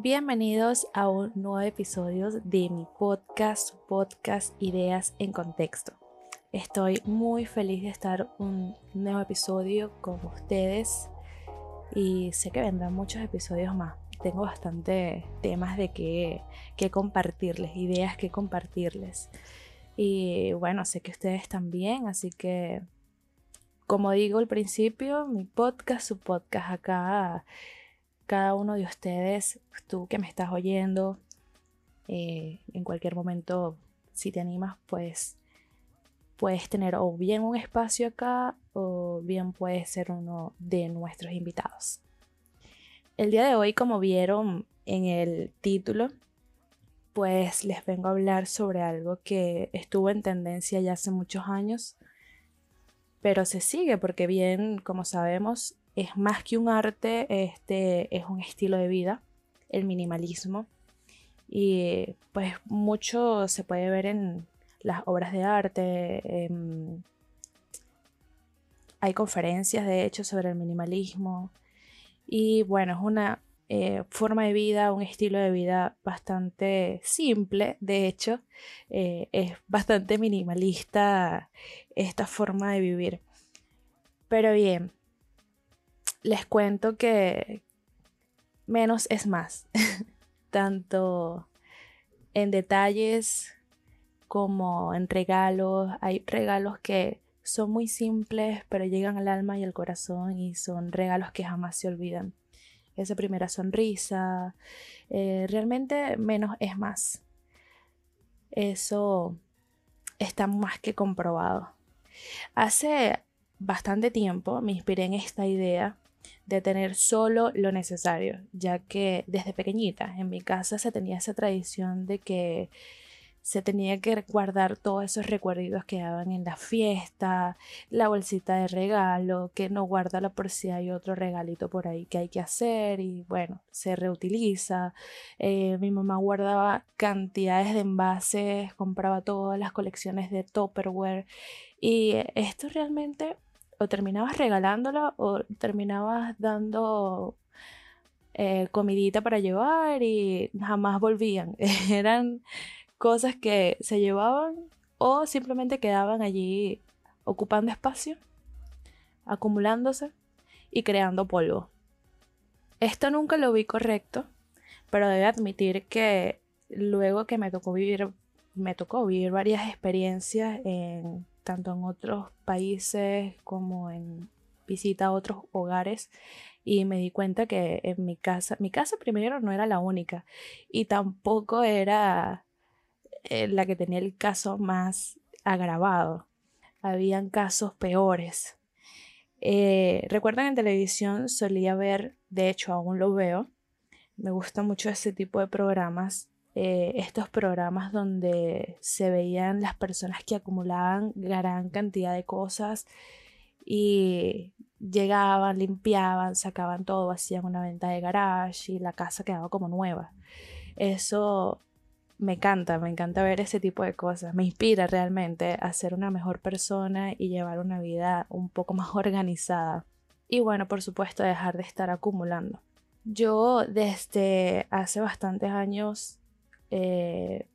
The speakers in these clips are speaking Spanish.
Bienvenidos a un nuevo episodio de mi podcast, podcast Ideas en Contexto. Estoy muy feliz de estar un nuevo episodio con ustedes y sé que vendrán muchos episodios más. Tengo bastante temas de que, que compartirles, ideas que compartirles. Y bueno, sé que ustedes también, así que como digo al principio, mi podcast, su podcast acá cada uno de ustedes, tú que me estás oyendo, eh, en cualquier momento, si te animas, pues puedes tener o bien un espacio acá o bien puedes ser uno de nuestros invitados. El día de hoy, como vieron en el título, pues les vengo a hablar sobre algo que estuvo en tendencia ya hace muchos años, pero se sigue porque bien, como sabemos, es más que un arte, este es un estilo de vida, el minimalismo. Y pues mucho se puede ver en las obras de arte. hay conferencias de hecho sobre el minimalismo. Y bueno, es una eh, forma de vida, un estilo de vida bastante simple. De hecho, eh, es bastante minimalista esta forma de vivir. Pero bien, les cuento que menos es más, tanto en detalles como en regalos. Hay regalos que son muy simples, pero llegan al alma y al corazón y son regalos que jamás se olvidan. Esa primera sonrisa, eh, realmente menos es más. Eso está más que comprobado. Hace bastante tiempo me inspiré en esta idea de tener solo lo necesario, ya que desde pequeñita en mi casa se tenía esa tradición de que se tenía que guardar todos esos recuerdos que daban en la fiesta, la bolsita de regalo, que no guarda por si hay otro regalito por ahí que hay que hacer y bueno, se reutiliza. Eh, mi mamá guardaba cantidades de envases, compraba todas las colecciones de Tupperware y esto realmente o terminabas regalándolo o terminabas dando eh, comidita para llevar y jamás volvían. Eran cosas que se llevaban o simplemente quedaban allí ocupando espacio, acumulándose y creando polvo. Esto nunca lo vi correcto, pero debo admitir que luego que me tocó vivir, me tocó vivir varias experiencias en tanto en otros países como en visita a otros hogares y me di cuenta que en mi casa, mi casa primero no era la única y tampoco era eh, la que tenía el caso más agravado. Habían casos peores. Eh, Recuerdan en televisión solía ver, de hecho aún lo veo, me gusta mucho ese tipo de programas eh, estos programas donde se veían las personas que acumulaban gran cantidad de cosas y llegaban, limpiaban, sacaban todo, hacían una venta de garage y la casa quedaba como nueva. Eso me encanta, me encanta ver ese tipo de cosas, me inspira realmente a ser una mejor persona y llevar una vida un poco más organizada. Y bueno, por supuesto, dejar de estar acumulando. Yo desde hace bastantes años eh,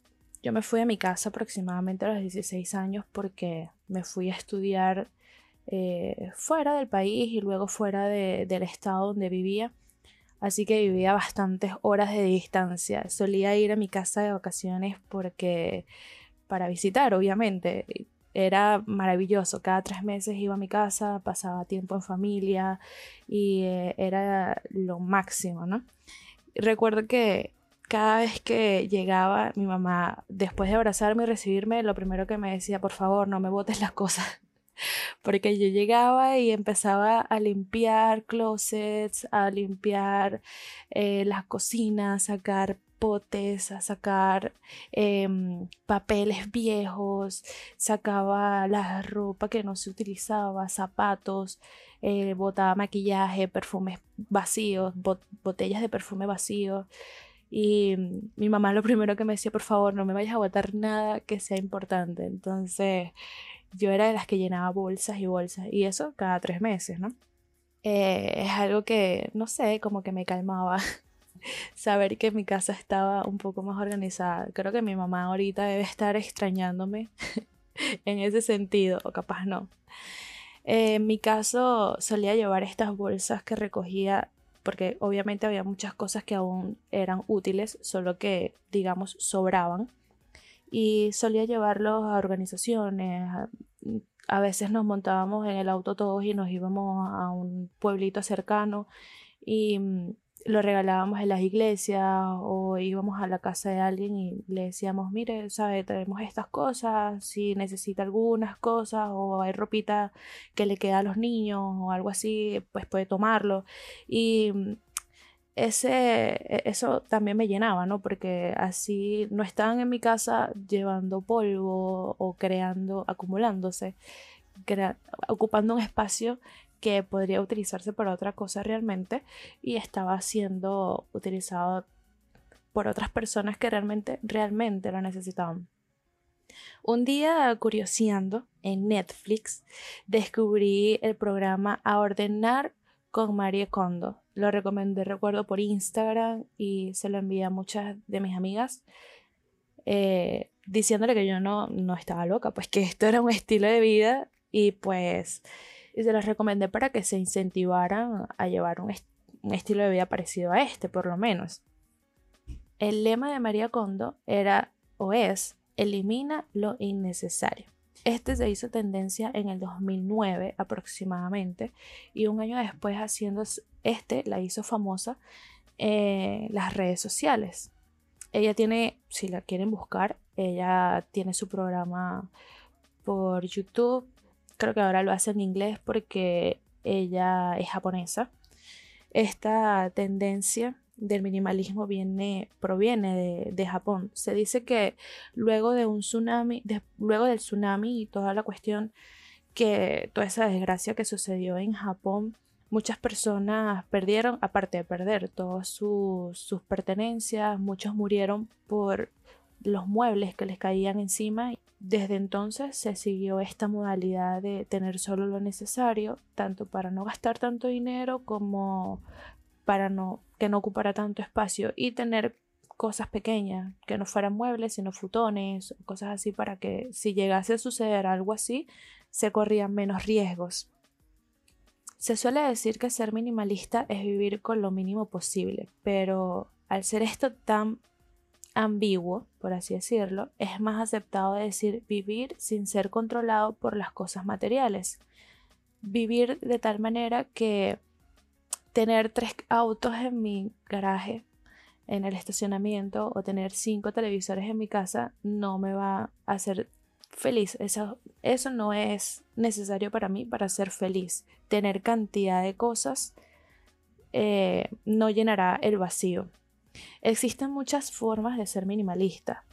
yo me fui a mi casa aproximadamente a los 16 años porque me fui a estudiar eh, fuera del país y luego fuera del estado donde vivía. Así que vivía bastantes horas de distancia. Solía ir a mi casa de vacaciones porque para visitar, obviamente. Era maravilloso. Cada tres meses iba a mi casa, pasaba tiempo en familia y eh, era lo máximo, ¿no? Recuerdo que cada vez que llegaba mi mamá, después de abrazarme y recibirme, lo primero que me decía, por favor, no me botes las cosas. Porque yo llegaba y empezaba a limpiar closets, a limpiar eh, las cocinas, a sacar potes, a sacar em, papeles viejos, sacaba la ropa que no se utilizaba, zapatos, eh, botaba maquillaje, perfumes vacíos, botellas de perfume vacíos. Y mi mamá lo primero que me decía, por favor, no me vayas a botar nada que sea importante. Entonces yo era de las que llenaba bolsas y bolsas. Y eso cada tres meses, ¿no? Eh, es algo que, no sé, como que me calmaba. saber que mi casa estaba un poco más organizada. Creo que mi mamá ahorita debe estar extrañándome en ese sentido, o capaz no. en mi caso solía llevar estas bolsas que recogía porque obviamente había muchas cosas que aún eran útiles, solo que digamos sobraban. Y solía llevarlos a organizaciones, a veces nos montábamos en el auto todos y nos íbamos a un pueblito cercano y mm, lo regalábamos en las iglesias o íbamos a la casa de alguien y le decíamos, mire, sabe, tenemos estas cosas, si necesita algunas cosas o hay ropita que le queda a los niños o algo así, pues puede tomarlo. Y mm, ese, e, eso también me llenaba, ¿no? Porque así no estaban en mi casa llevando polvo o creando, acumulándose, ocupando un espacio que podría utilizarse para otra cosa realmente y estaba siendo utilizado por otras personas que realmente, realmente lo necesitaban. Un día, curioseando en Netflix, descubrí el programa A Ordenar con Marie Kondo. Lo recomendé, recuerdo, por Instagram y se lo envié a muchas de mis amigas. Eh, diciéndole que yo no, no estaba loca, pues que esto era un estilo de vida y pues y se las recomendé para que se incentivaran a llevar un, estilo de vida parecido a este, por lo menos. El lema de María Kondo era o es elimina lo innecesario. Este se hizo tendencia en el 2009 aproximadamente y un año después haciendo este la hizo famosa en las redes sociales. Ella tiene, si la quieren buscar, ella tiene su programa por YouTube, creo que ahora lo hace en inglés porque ella es japonesa. Esta tendencia del minimalismo viene, proviene de, Japón. Se dice que luego de un tsunami, luego del tsunami y toda la cuestión que toda esa desgracia que sucedió en Japón, muchas personas perdieron, aparte de perder todas sus pertenencias, muchos murieron por los muebles que les caían encima desde entonces se siguió esta modalidad de tener solo lo necesario, tanto para no gastar tanto dinero como para no, que no ocupara tanto espacio y tener cosas pequeñas, que no fueran muebles, sino futones, cosas así para que si llegase a suceder algo así, se corrían menos riesgos. Se suele decir que ser minimalista es vivir con lo mínimo posible, pero al ser esto tan ambiguo, por así decirlo, es más aceptado decir vivir sin ser controlado por las cosas materiales. Vivir de tal manera que tener tres autos en mi garaje, en el estacionamiento, o tener cinco televisores en mi casa no me va a hacer feliz. Eso, eso no es necesario para mí para ser feliz. Tener cantidad de cosas eh, no llenará el vacío. Existen muchas formas de ser minimalista,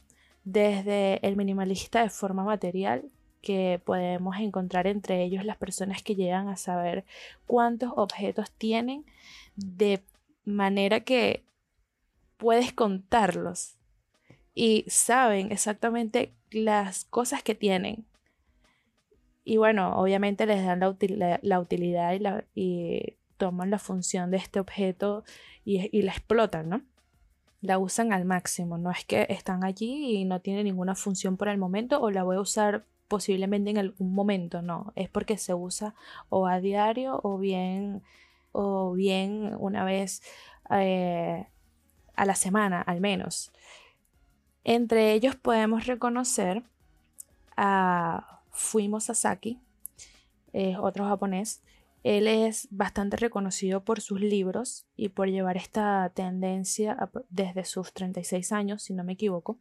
desde el minimalista de forma material, que podemos encontrar entre ellos las personas que llegan a saber cuántos objetos tienen de manera que puedes contarlos y saben exactamente las cosas que tienen. Y bueno, obviamente les dan la, utilidad y, toman la función de este objeto y, y la explotan, ¿no? La usan al máximo. No es que están allí y no tienen ninguna función por el momento o la voy a usar posiblemente en algún momento. No, es porque se usa o a diario o bien, o bien una vez eh, a la semana al menos. Entre ellos podemos reconocer a Fuimo Sasaki, otro japonés, él es bastante reconocido por sus libros y por llevar esta tendencia desde sus 36 años, si no me equivoco.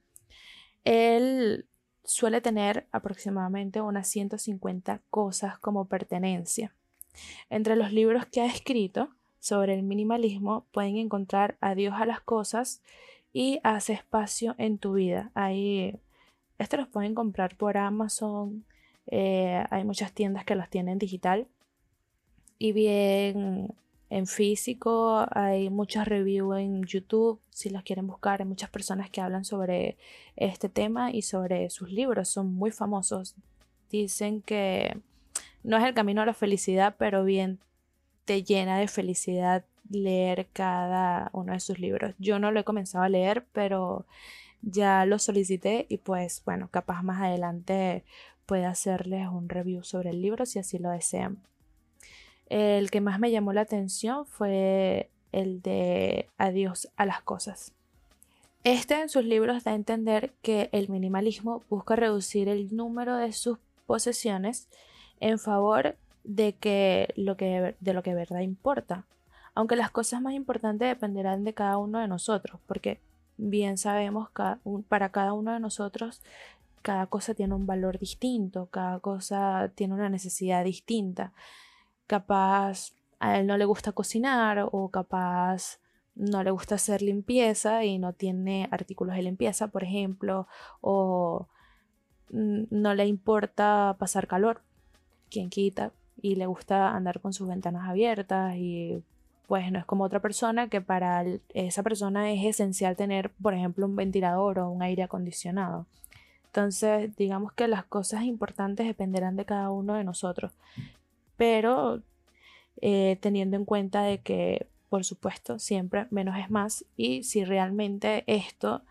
Él suele tener aproximadamente unas 150 cosas como pertenencia. Entre los libros que ha escrito sobre el minimalismo pueden encontrar Adiós a las cosas y Haz espacio en tu vida. Ahí, estos los pueden comprar por Amazon. Eh, hay muchas tiendas que los tienen digital y bien en físico. Hay muchas reviews en YouTube, si las quieren buscar. Hay muchas personas que hablan sobre este tema y sobre sus libros. Son muy famosos. Dicen que no es el camino a la felicidad, pero bien te llena de felicidad leer cada uno de sus libros. Yo no lo he comenzado a leer, pero ya lo solicité y pues bueno, capaz más adelante puede hacerles un review sobre el libro si así lo desean. El que más me llamó la atención fue el de Adiós a las cosas. Este en sus libros da a entender que el minimalismo busca reducir el número de sus posesiones en favor de, que lo que, de lo que verdad importa. Aunque las cosas más importantes dependerán de cada uno de nosotros, porque bien sabemos que para cada uno de nosotros cada cosa tiene un valor distinto, cada cosa tiene una necesidad distinta. Capaz a él no le gusta cocinar o capaz no le gusta hacer limpieza y no tiene artículos de limpieza, por ejemplo, o no le importa pasar calor, quien quita, y le gusta andar con sus ventanas abiertas y pues no es como otra persona que para esa persona es esencial tener, por ejemplo, un ventilador o un aire acondicionado. Entonces, digamos que las cosas importantes dependerán de cada uno de nosotros, pero eh, teniendo en cuenta de que, por supuesto, siempre menos es más y si realmente esto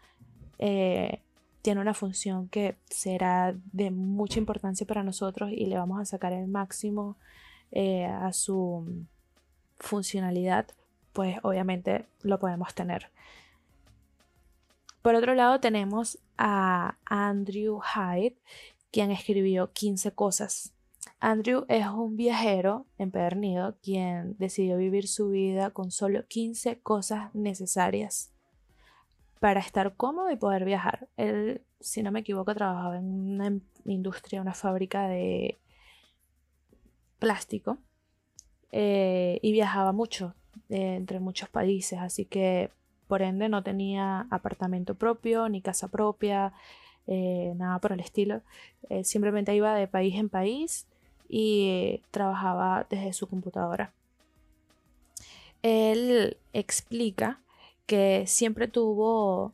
eh, tiene una función que será de mucha importancia para nosotros y le vamos a sacar el máximo eh, a su funcionalidad, pues obviamente lo podemos tener. Por otro lado tenemos a Andrew Hyde, quien escribió 15 cosas. Andrew es un viajero empedernido quien decidió vivir su vida con solo 15 cosas necesarias para estar cómodo y poder viajar. Él, si no me equivoco, trabajaba en una industria, una fábrica de plástico eh, y viajaba mucho eh, entre muchos países, así que por ende no tenía apartamento propio ni casa propia, eh, nada por el estilo. simplemente iba de país en país y trabajaba desde su computadora. Él explica que siempre tuvo,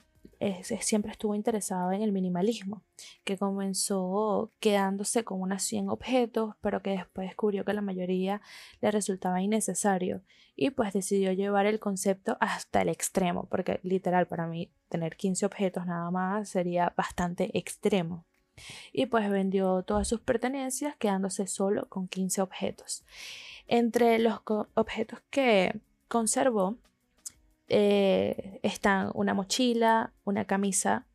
siempre estuvo interesado en el minimalismo, que comenzó quedándose con unas 100 objetos, pero que después descubrió que la mayoría le resultaba innecesario y pues decidió llevar el concepto hasta el extremo, porque literal para mí tener 15 objetos nada más sería bastante extremo. Y pues vendió todas sus pertenencias quedándose solo con 15 objetos. Entre los objetos que conservó eh, están una mochila, una camisa,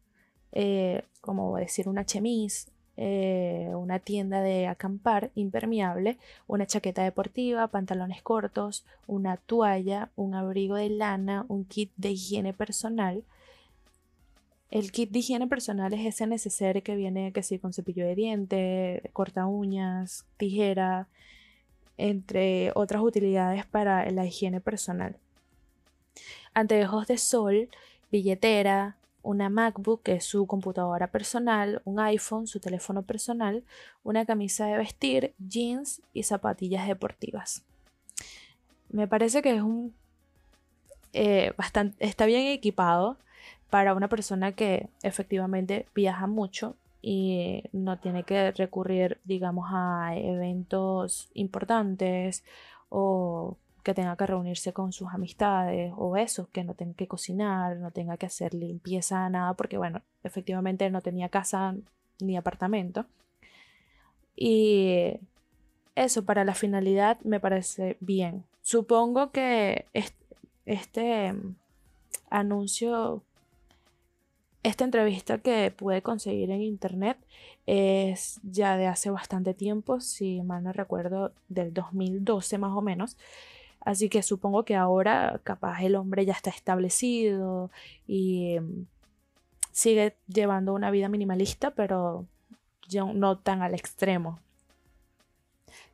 eh, como decir, una chemise, eh, una tienda de acampar impermeable, una chaqueta deportiva, pantalones cortos, una toalla, un abrigo de lana, un kit de higiene personal. El kit de higiene personal es ese necesario que viene que con cepillo de diente, corta uñas, tijera, entre otras utilidades para la higiene personal anteojos de sol, billetera, una MacBook, que es su computadora personal, un iPhone, su teléfono personal, una camisa de vestir, jeans y zapatillas deportivas. Me parece que es un eh, bastante, está bien equipado para una persona que efectivamente viaja mucho y no tiene que recurrir, digamos, a eventos importantes o que tenga que reunirse con sus amistades o eso, que no tenga que cocinar, no tenga que hacer limpieza, nada, porque bueno, efectivamente no tenía casa ni apartamento. Y eso para la finalidad me parece bien. Supongo que este, anuncio, esta entrevista que pude conseguir en internet es ya de hace bastante tiempo, si mal no recuerdo, del 2012 más o menos. Así que supongo que ahora capaz el hombre ya está establecido y em, sigue llevando una vida minimalista, pero no tan al extremo.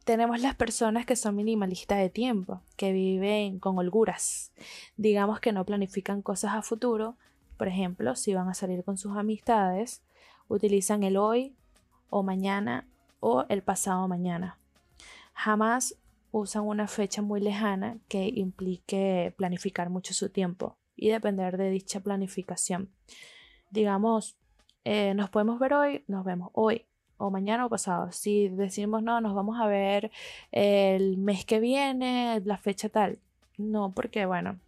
Tenemos las personas que son minimalistas de tiempo, que viven con holguras. Digamos que no planifican cosas a futuro. Por ejemplo, si van a salir con sus amistades, utilizan el hoy o mañana o el pasado mañana. Jamás usan una fecha muy lejana que implique planificar mucho su tiempo y depender de dicha planificación. Digamos, eh, nos podemos ver hoy, nos vemos hoy o mañana o pasado. Si decimos no, nos vamos a ver el mes que viene, la fecha tal, no porque, bueno,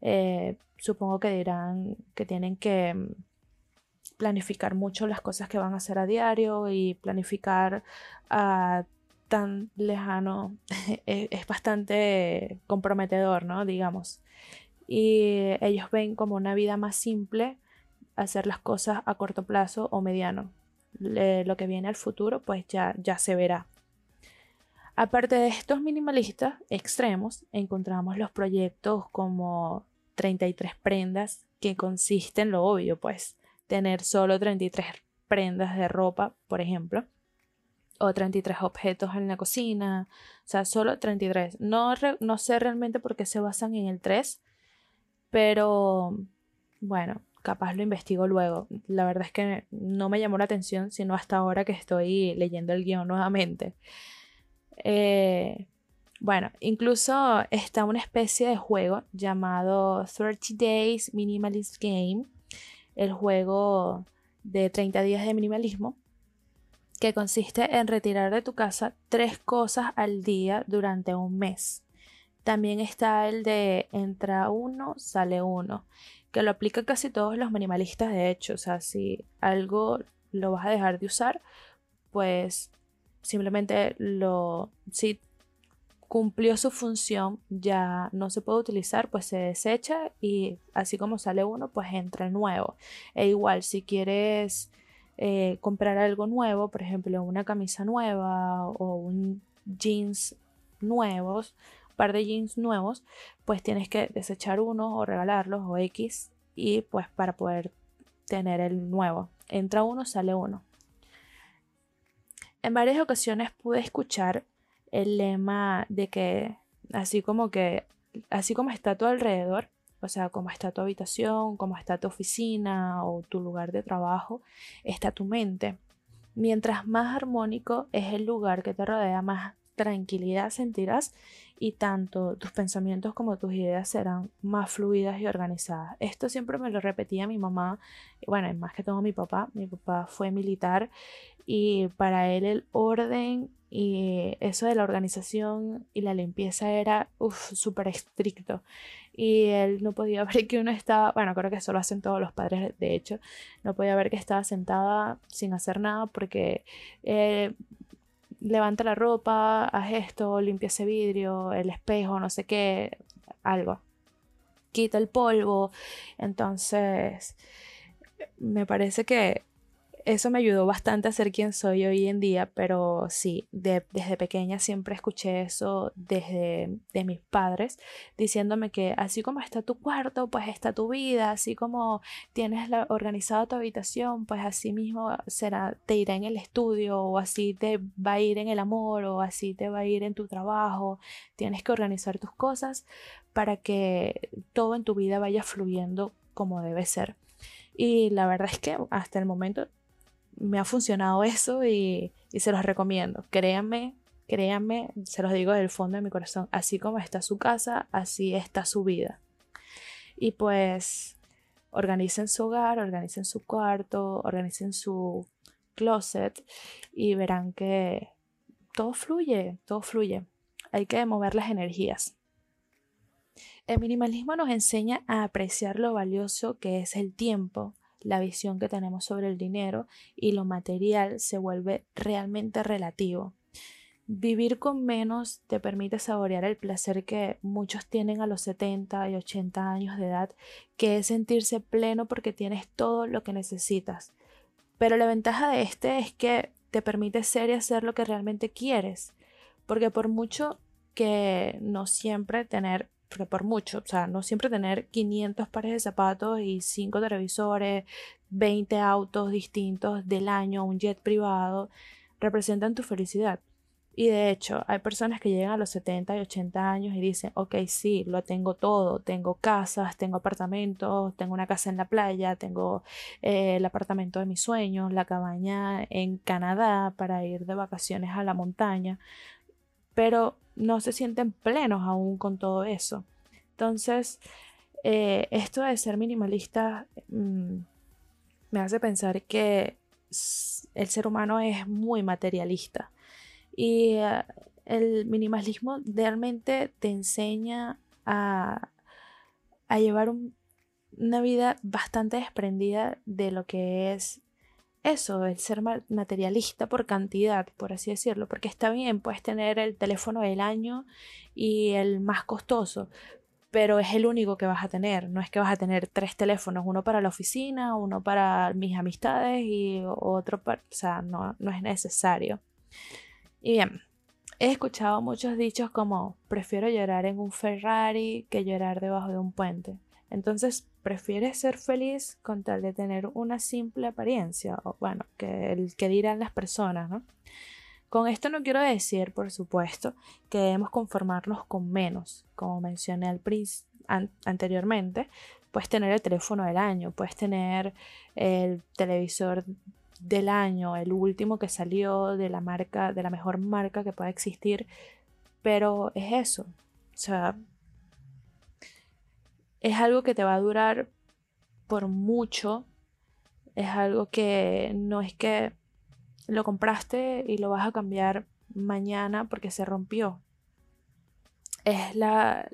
eh, supongo que dirán que tienen que mm, planificar mucho las cosas que van a hacer a diario y planificar a tan lejano e-, es bastante comprometedor, ¿no? Digamos. Y ellos ven como una vida más simple hacer las cosas a corto plazo o mediano. lo que viene al futuro, pues ya, ya se verá. Aparte de estos minimalistas extremos, encontramos los proyectos como 33 prendas, que consisten, lo obvio, pues, tener solo 33 prendas de ropa, por ejemplo, o 33 objetos en la cocina, o sea, solo 33. No, no sé realmente por qué se basan en el 3, pero bueno, capaz lo investigo luego. La verdad es que no me llamó la atención, sino hasta ahora que estoy leyendo el guion nuevamente. Eh, bueno, incluso está una especie de juego llamado 30 Days Minimalist Game, el juego de 30 días de minimalismo, que consiste en retirar de tu casa tres cosas al día durante un mes. También está el de entra uno, sale uno, que lo aplica casi todos los minimalistas de hecho. O sea, si algo lo vas a dejar de usar, pues simplemente lo, si cumplió su función, ya no se puede utilizar, pues se desecha y así como sale uno, pues entra nuevo. E igual, si quieres eh, comprar algo nuevo, por ejemplo, una camisa nueva o un jeans nuevos, par de jeans nuevos, pues tienes que desechar uno o regalarlos o X y pues para poder tener el nuevo. Entra uno, sale uno. En varias ocasiones pude escuchar el lema de que así como que, así como está a tu alrededor, o sea, como está tu habitación, como está tu oficina o tu lugar de trabajo, está tu mente. Mientras más armónico es el lugar que te rodea, más tranquilidad sentirás y tanto tus pensamientos como tus ideas serán más fluidas y organizadas. Esto siempre me lo repetía mi mamá, bueno, más que todo mi papá. Mi papá fue militar y para él el orden y eso de la organización y la limpieza era súper estricto y él no podía ver que uno estaba, bueno, creo que eso lo hacen todos los padres de hecho, no podía ver que estaba sentada sin hacer nada porque eh, levanta la ropa, haz esto, limpia ese vidrio, el espejo, no sé qué, algo. Quita el polvo. Entonces, me parece que eso me ayudó bastante a ser quien soy hoy en día, pero sí, desde pequeña siempre escuché eso desde de mis padres, diciéndome que así como está tu cuarto, pues está tu vida, así como tienes organizada tu habitación, pues así mismo será, te irá en el estudio, o así te va a ir en el amor, o así te va a ir en tu trabajo, tienes que organizar tus cosas para que todo en tu vida vaya fluyendo como debe ser. Y la verdad es que hasta el momento me ha funcionado eso y, se los recomiendo. Créanme, créanme, se los digo del fondo de mi corazón, así como está su casa, así está su vida. Y pues organicen su hogar, organicen su cuarto, organicen su closet y verán que todo fluye, todo fluye. Hay que mover las energías. El minimalismo nos enseña a apreciar lo valioso que es el tiempo, la visión que tenemos sobre el dinero y lo material se vuelve realmente relativo. Vivir con menos te permite saborear el placer que muchos tienen a los 70 y 80 años de edad, que es sentirse pleno porque tienes todo lo que necesitas. Pero la ventaja de este es que te permite ser y hacer lo que realmente quieres, porque por mucho que no siempre tener porque por mucho, o sea, no siempre tener 500 pares de zapatos y 5 televisores, 20 autos distintos del año, un jet privado, representan tu felicidad. Y de hecho, hay personas que llegan a los 70 y 80 años y dicen, ok, sí, lo tengo todo, tengo casas, tengo apartamentos, tengo una casa en la playa, tengo eh, el apartamento de mis sueños, la cabaña en Canadá para ir de vacaciones a la montaña, pero no se sienten plenos aún con todo eso. Entonces, eh, esto de ser minimalista mm, me hace pensar que el ser humano es muy materialista y eh, el minimalismo realmente te enseña a, a llevar una vida bastante desprendida de lo que es eso, el ser materialista por cantidad, por así decirlo, porque está bien, puedes tener el teléfono del año y el más costoso, pero es el único que vas a tener, no es que vas a tener tres teléfonos, uno para la oficina, uno para mis amistades y otro para, o sea, no, no es necesario. Y bien, he escuchado muchos dichos como prefiero llorar en un Ferrari que llorar debajo de un puente. Entonces, ¿prefieres ser feliz con tal de tener una simple apariencia? O bueno, que el que dirán las personas, ¿no? Con esto no quiero decir, por supuesto, que debemos conformarnos con menos. Como mencioné al anteriormente, puedes tener el teléfono del año, puedes tener el televisor del año, el último que salió de la marca, de la mejor marca que pueda existir, pero es eso. O sea, es algo que te va a durar por mucho. Es algo que no es que lo compraste y lo vas a cambiar mañana porque se rompió. Es la.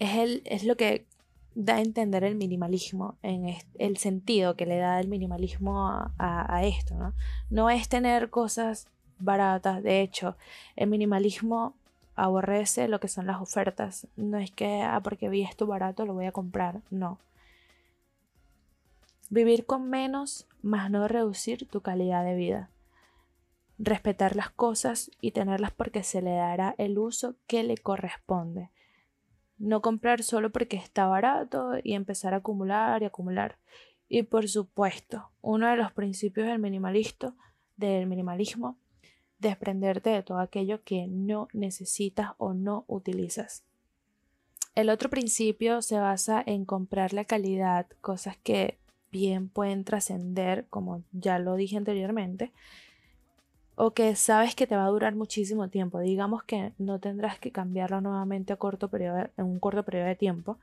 Es, el, es lo que da a entender el minimalismo, en el sentido que le da el minimalismo a, esto, ¿no? No es tener cosas baratas, de hecho, el minimalismo aborrece lo que son las ofertas. No es que, ah, porque vi esto barato, lo voy a comprar. No. Vivir con menos, más no reducir tu calidad de vida. Respetar las cosas y tenerlas porque se le dará el uso que le corresponde. No comprar solo porque está barato y empezar a acumular y acumular. Y por supuesto, uno de los principios del del minimalismo desprenderte de todo aquello que no necesitas o no utilizas. El otro principio se basa en comprar la calidad, cosas que bien pueden trascender, como ya lo dije anteriormente, o que sabes que te va a durar muchísimo tiempo. Digamos que no tendrás que cambiarlo nuevamente a corto periodo, en un corto periodo de tiempo.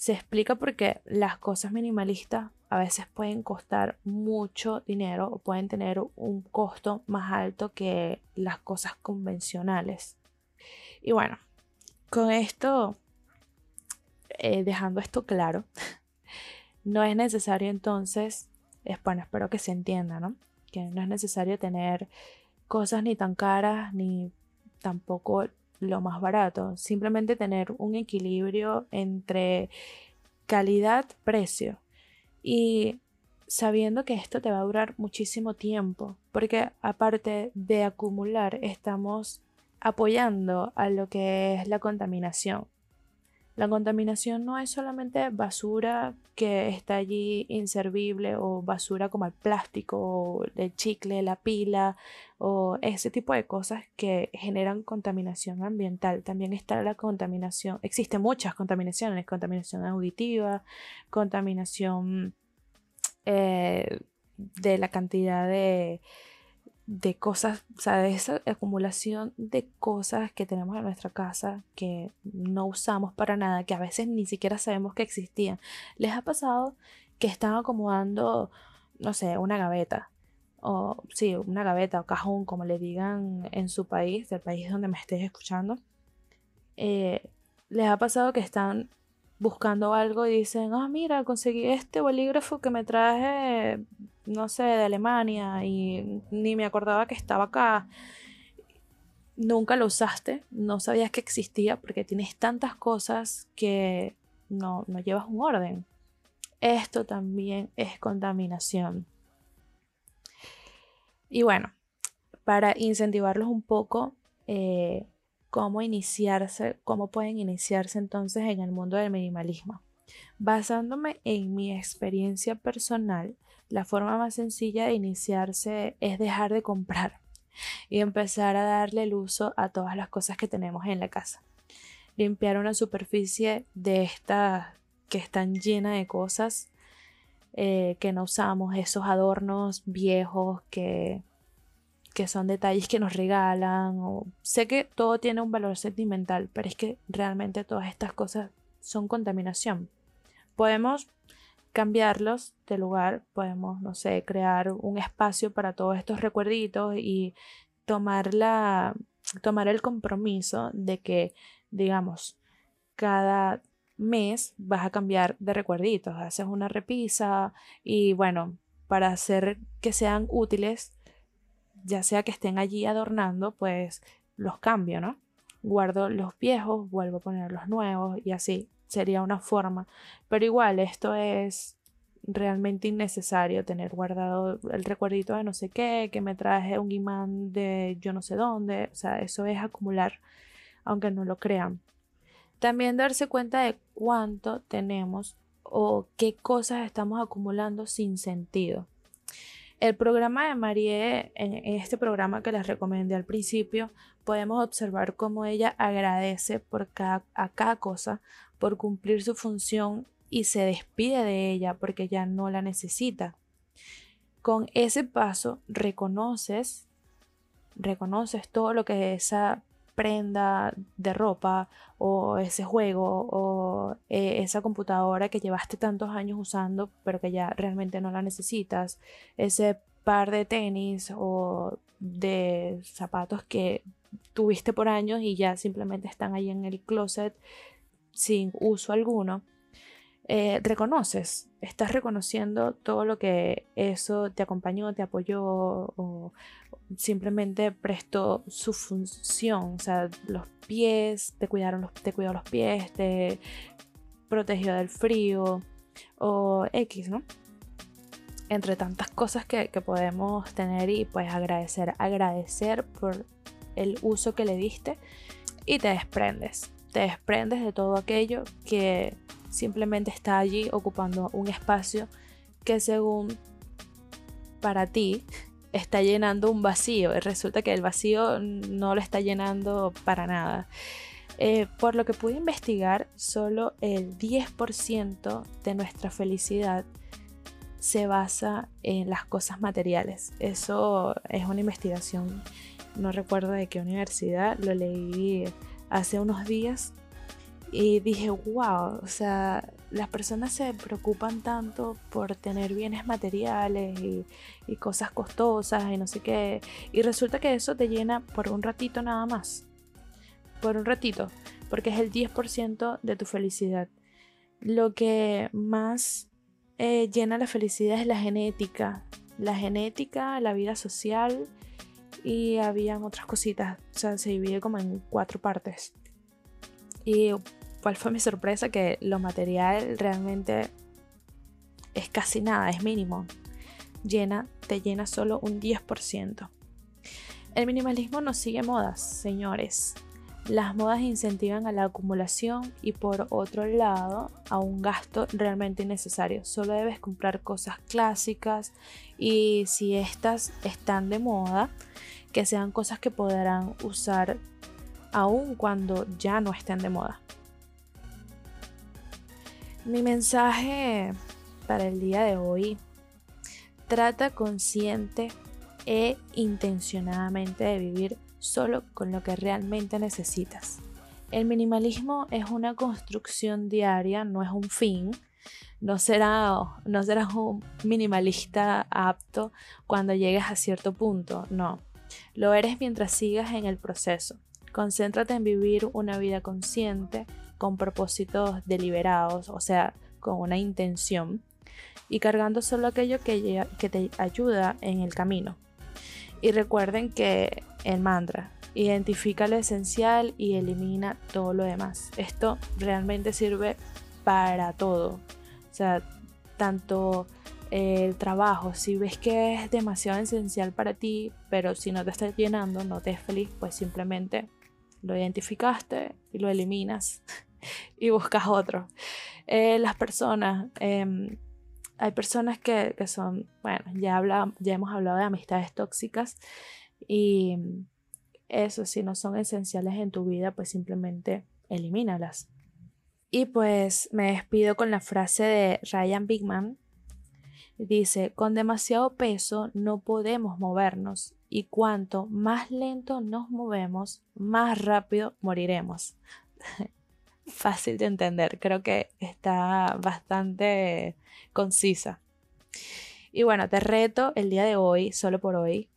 Se explica porque las cosas minimalistas a veces pueden costar mucho dinero o pueden tener un costo más alto que las cosas convencionales. Y bueno, con esto, eh, dejando esto claro, no es necesario entonces, es, bueno, espero que se entienda, ¿no? Que no es necesario tener cosas ni tan caras ni tampoco lo más barato. Simplemente tener un equilibrio entre calidad-precio y sabiendo que esto te va a durar muchísimo tiempo, porque aparte de acumular, estamos apoyando a lo que es la contaminación. La contaminación no es solamente basura que está allí inservible o basura como el plástico o el chicle, la pila o ese tipo de cosas que generan contaminación ambiental. También está la contaminación, existen muchas contaminaciones, contaminación auditiva, contaminación eh, de la cantidad de, de cosas, o sea, de esa acumulación de cosas que tenemos en nuestra casa que no usamos para nada, que a veces ni siquiera sabemos que existían. ¿Les ha pasado que están acomodando, no sé, una gaveta? O sí, una gaveta o cajón, como le digan en su país, del país donde me estés escuchando. Eh, ¿Les ha pasado que están buscando algo y dicen, ah, mira, conseguí este bolígrafo que me traje, no sé, de Alemania y ni me acordaba que estaba acá. Nunca lo usaste, no sabías que existía porque tienes tantas cosas que no, no llevas un orden. Esto también es contaminación. Y bueno, para incentivarlos un poco, eh, cómo iniciarse, cómo pueden iniciarse entonces en el mundo del minimalismo. Basándome en mi experiencia personal, la forma más sencilla de iniciarse es dejar de comprar y empezar a darle el uso a todas las cosas que tenemos en la casa. Limpiar una superficie de estas que están llena de cosas eh, que no usamos, esos adornos viejos que que son detalles que nos regalan. O... Sé que todo tiene un valor sentimental, pero es que realmente todas estas cosas son contaminación. Podemos cambiarlos de lugar, podemos, no sé, crear un espacio para todos estos recuerditos y tomar, la, tomar el compromiso de que, digamos, cada mes vas a cambiar de recuerditos, haces una repisa y bueno, para hacer que sean útiles, ya sea que estén allí adornando, pues los cambio, ¿no? Guardo los viejos, vuelvo a poner los nuevos y así sería una forma. Pero igual, esto es realmente innecesario tener guardado el recuerdito de no sé qué, que me traje un imán de yo no sé dónde. O sea, eso es acumular, aunque no lo crean. También darse cuenta de cuánto tenemos o qué cosas estamos acumulando sin sentido. El programa de Marie, en este programa que les recomendé al principio, podemos observar cómo ella agradece por a cada cosa por cumplir su función y se despide de ella porque ya no la necesita. Con ese paso reconoces, reconoces todo lo que esa prenda de ropa o ese juego o eh, esa computadora que llevaste tantos años usando pero que ya realmente no la necesitas, ese par de tenis o de zapatos que tuviste por años y ya simplemente están ahí en el closet sin uso alguno, eh, reconoces, estás reconociendo todo lo que eso te acompañó, te apoyó o simplemente prestó su función, o sea, los pies, te cuidaron te cuidó los pies, te protegió del frío o X, ¿no? Entre tantas cosas que, que podemos tener y pues agradecer, agradecer por el uso que le diste y te desprendes, te desprendes de todo aquello que simplemente está allí ocupando un espacio que según para ti está llenando un vacío y resulta que el vacío no lo está llenando para nada. Eh, por lo que pude investigar, solo el 10% de nuestra felicidad se basa en las cosas materiales. Eso es una investigación, no recuerdo de qué universidad, lo leí hace unos días y dije, wow, o sea, las personas se preocupan tanto por tener bienes materiales y, cosas costosas y no sé qué. Y resulta que eso te llena por un ratito nada más. Por un ratito. Porque es el 10% de tu felicidad. Lo que más eh, llena la felicidad es la genética. La genética, la vida social y habían otras cositas. O sea, se divide como en cuatro partes. Y cuál fue mi sorpresa que lo material realmente es casi nada, es mínimo. Llena, te llena solo un 10%. El minimalismo no sigue modas, señores. Las modas incentivan a la acumulación y por otro lado a un gasto realmente innecesario. Solo debes comprar cosas clásicas y si estas están de moda, que sean cosas que podrán usar aun cuando ya no estén de moda. Mi mensaje para el día de hoy trata consciente e intencionadamente de vivir solo con lo que realmente necesitas. El minimalismo es una construcción diaria, no es un fin. No, será, serás un minimalista apto cuando llegues a cierto punto, no. Lo eres mientras sigas en el proceso. Concéntrate en vivir una vida consciente, con propósitos deliberados, o sea, con una intención, y cargando solo aquello que, que te ayuda en el camino. Y recuerden que el mantra, identifica lo esencial y elimina todo lo demás. Esto realmente sirve para todo. O sea, tanto el trabajo, si ves que es demasiado esencial para ti, pero si no te está llenando, no te es feliz, pues simplemente lo identificaste y lo eliminas y buscas otro. Eh, las personas, em, hay personas que, son, bueno, ya, ya hemos hablado de amistades tóxicas y eso, si no son esenciales en tu vida, pues simplemente elimínalas. Y pues me despido con la frase de Ryan Bigman. Dice, con demasiado peso no podemos movernos y cuanto más lento nos movemos, más rápido moriremos. fácil de entender, creo que está bastante concisa. Y bueno, te reto el día de hoy, solo por hoy,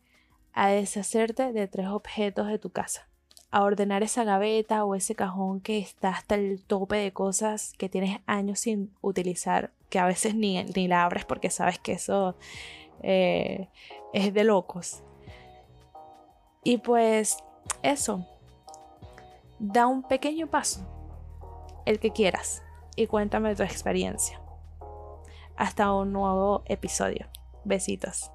a deshacerte de tres objetos de tu casa. a ordenar esa gaveta o ese cajón que está hasta el tope de cosas que tienes años sin utilizar, que a veces ni, ni la abres porque sabes que eso eh, es de locos. Y pues eso, da un pequeño paso, el que quieras, y cuéntame tu experiencia. Hasta un nuevo episodio. Besitos.